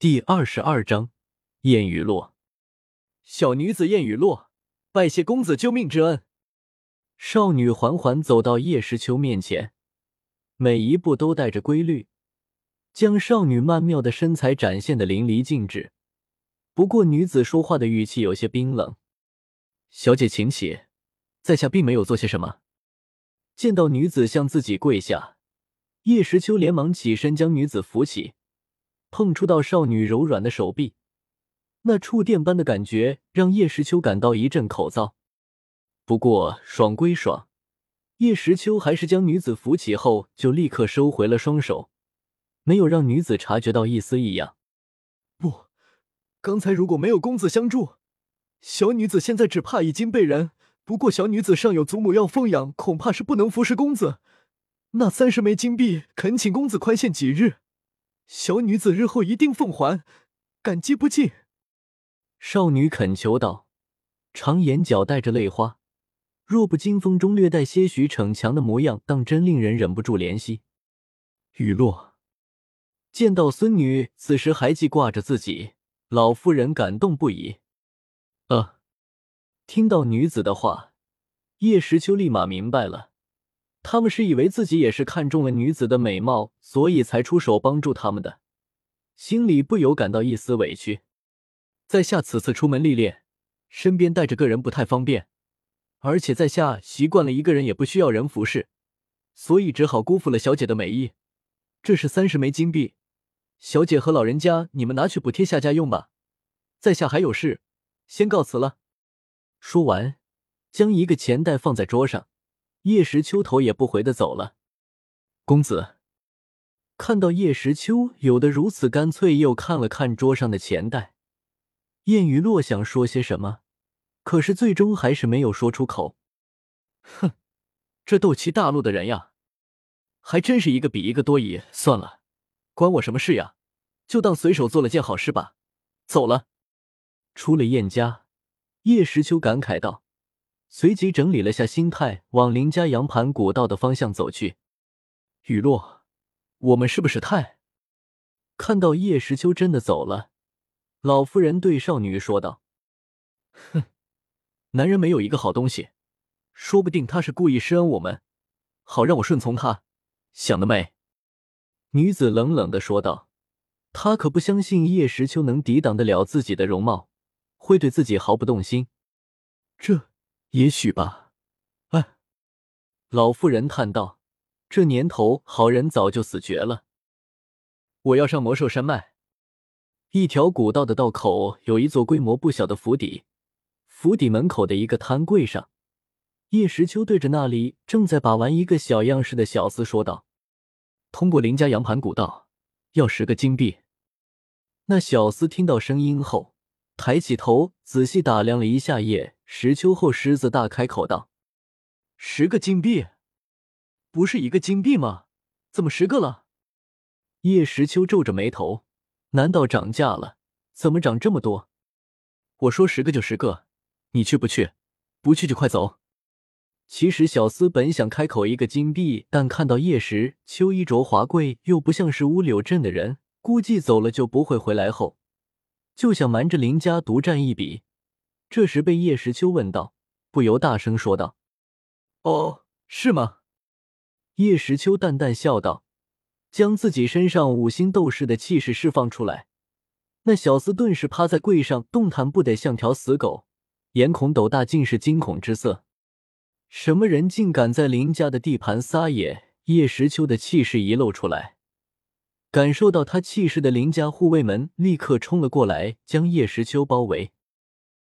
第二十二章燕雨落。小女子燕雨落，拜谢公子救命之恩。少女缓缓走到叶时秋面前，每一步都带着规律，将少女曼妙的身材展现的淋漓尽致。不过，女子说话的语气有些冰冷：“小姐，请起，在下并没有做些什么。”见到女子向自己跪下，叶时秋连忙起身将女子扶起。碰触到少女柔软的手臂，那触电般的感觉让叶时秋感到一阵口燥。不过爽归爽，叶时秋还是将女子扶起后就立刻收回了双手，没有让女子察觉到一丝异样。不，刚才如果没有公子相助，小女子现在只怕已经被人。不过小女子尚有祖母要奉养，恐怕是不能服侍公子。那三十枚金币，恳请公子宽限几日。小女子日后一定奉还，感激不尽。少女恳求道，长眼角带着泪花，弱不禁风中略带些许逞强的模样，当真令人忍不住怜惜。雨落见到孙女此时还记挂着自己，老妇人感动不已。呃，听到女子的话，叶时秋立马明白了。他们是以为自己也是看中了女子的美貌，所以才出手帮助他们的，心里不由感到一丝委屈。在下此次出门历练，身边带着个人不太方便，而且在下习惯了一个人也不需要人服侍，所以只好辜负了小姐的美意。这是三十枚金币，小姐和老人家你们拿去补贴下家用吧。在下还有事，先告辞了。说完，将一个钱袋放在桌上。叶时秋头也不回的走了。公子看到叶时秋有的如此干脆，又看了看桌上的钱袋，燕雨落想说些什么，可是最终还是没有说出口。哼，这斗气大陆的人呀，还真是一个比一个多疑。算了，关我什么事呀？就当随手做了件好事吧。走了。出了燕家，叶时秋感慨道。随即整理了下心态，往林家羊盘古道的方向走去。雨落，我们是不是太……看到叶时秋真的走了，老妇人对少女说道：“哼，男人没有一个好东西，说不定他是故意施恩我们，好让我顺从他。想得美！”女子冷冷的说道：“她可不相信叶时秋能抵挡得了自己的容貌，会对自己毫不动心。这……”也许吧，哎，老妇人叹道：“这年头，好人早就死绝了。”我要上魔兽山脉。一条古道的道口有一座规模不小的府邸，府邸门口的一个摊柜上，叶时秋对着那里正在把玩一个小样式的小厮说道：“通过林家羊盘古道，要十个金币。”那小厮听到声音后，抬起头，仔细打量了一下叶。石秋后狮子大开口道：“十个金币，不是一个金币吗？怎么十个了？”叶时秋皱着眉头：“难道涨价了？怎么涨这么多？”我说：“十个就十个，你去不去？不去就快走。”其实小厮本想开口一个金币，但看到叶时秋衣着华贵，又不像是乌柳镇的人，估计走了就不会回来后，就想瞒着林家独占一笔。这时被叶时秋问到，不由大声说道：“哦，是吗？”叶时秋淡淡笑道，将自己身上五星斗士的气势释放出来。那小厮顿时趴在柜上，动弹不得，像条死狗，眼孔斗大，尽是惊恐之色。什么人竟敢在林家的地盘撒野？叶时秋的气势一露出来，感受到他气势的林家护卫们立刻冲了过来，将叶时秋包围。